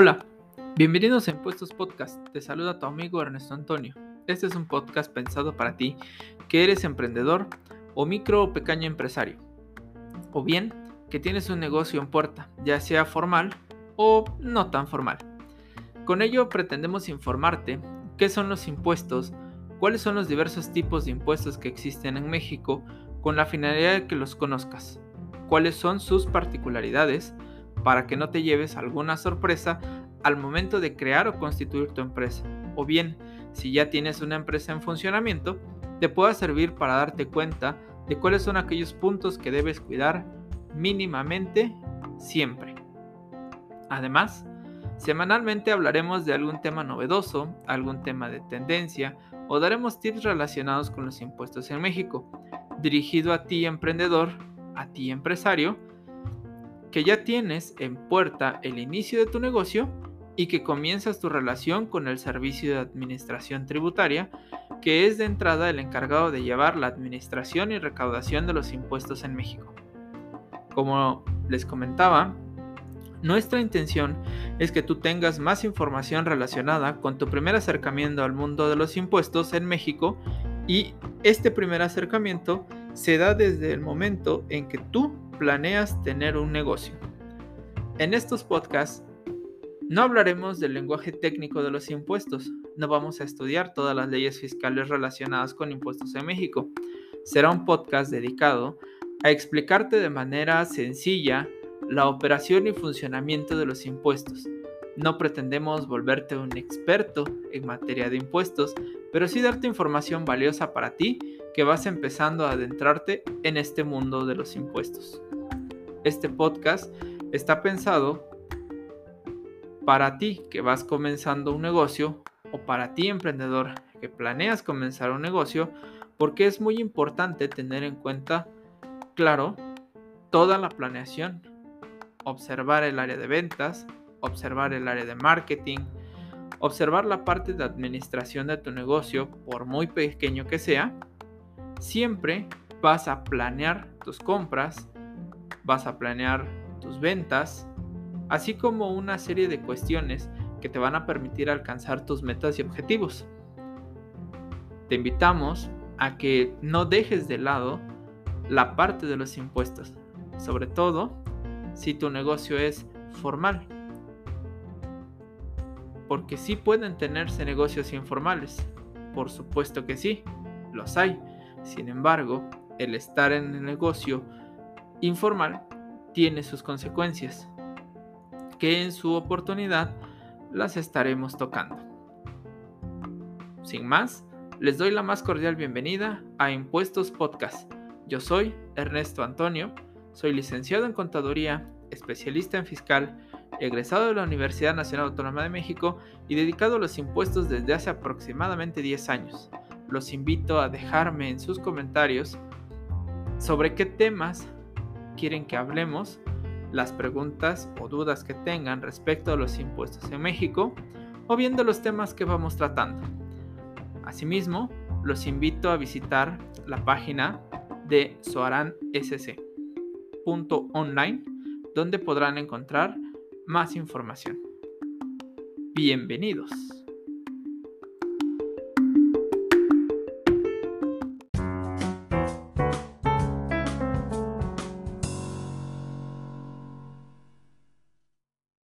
Hola, bienvenidos a Impuestos Podcast. Te saluda tu amigo Ernesto Antonio. Este es un podcast pensado para ti que eres emprendedor o micro o pequeño empresario. O bien que tienes un negocio en puerta, ya sea formal o no tan formal. Con ello pretendemos informarte qué son los impuestos, cuáles son los diversos tipos de impuestos que existen en México con la finalidad de que los conozcas, cuáles son sus particularidades, para que no te lleves alguna sorpresa al momento de crear o constituir tu empresa. O bien, si ya tienes una empresa en funcionamiento, te pueda servir para darte cuenta de cuáles son aquellos puntos que debes cuidar mínimamente siempre. Además, semanalmente hablaremos de algún tema novedoso, algún tema de tendencia o daremos tips relacionados con los impuestos en México, dirigido a ti emprendedor, a ti empresario, que ya tienes en puerta el inicio de tu negocio y que comienzas tu relación con el servicio de administración tributaria, que es de entrada el encargado de llevar la administración y recaudación de los impuestos en México. Como les comentaba, nuestra intención es que tú tengas más información relacionada con tu primer acercamiento al mundo de los impuestos en México y este primer acercamiento se da desde el momento en que tú planeas tener un negocio. En estos podcasts no hablaremos del lenguaje técnico de los impuestos, no vamos a estudiar todas las leyes fiscales relacionadas con impuestos en México. Será un podcast dedicado a explicarte de manera sencilla la operación y funcionamiento de los impuestos. No pretendemos volverte un experto en materia de impuestos, pero sí darte información valiosa para ti que vas empezando a adentrarte en este mundo de los impuestos. Este podcast está pensado para ti que vas comenzando un negocio o para ti emprendedor que planeas comenzar un negocio porque es muy importante tener en cuenta, claro, toda la planeación, observar el área de ventas, observar el área de marketing, observar la parte de administración de tu negocio, por muy pequeño que sea, siempre vas a planear tus compras, vas a planear tus ventas, así como una serie de cuestiones que te van a permitir alcanzar tus metas y objetivos. Te invitamos a que no dejes de lado la parte de los impuestos, sobre todo si tu negocio es formal. Porque sí pueden tenerse negocios informales, por supuesto que sí, los hay. Sin embargo, el estar en el negocio informal tiene sus consecuencias, que en su oportunidad las estaremos tocando. Sin más, les doy la más cordial bienvenida a Impuestos Podcast. Yo soy Ernesto Antonio, soy licenciado en Contaduría, especialista en fiscal, egresado de la Universidad Nacional Autónoma de México y dedicado a los impuestos desde hace aproximadamente 10 años los invito a dejarme en sus comentarios sobre qué temas quieren que hablemos, las preguntas o dudas que tengan respecto a los impuestos en México o bien de los temas que vamos tratando. Asimismo, los invito a visitar la página de soaransc.online donde podrán encontrar más información. Bienvenidos.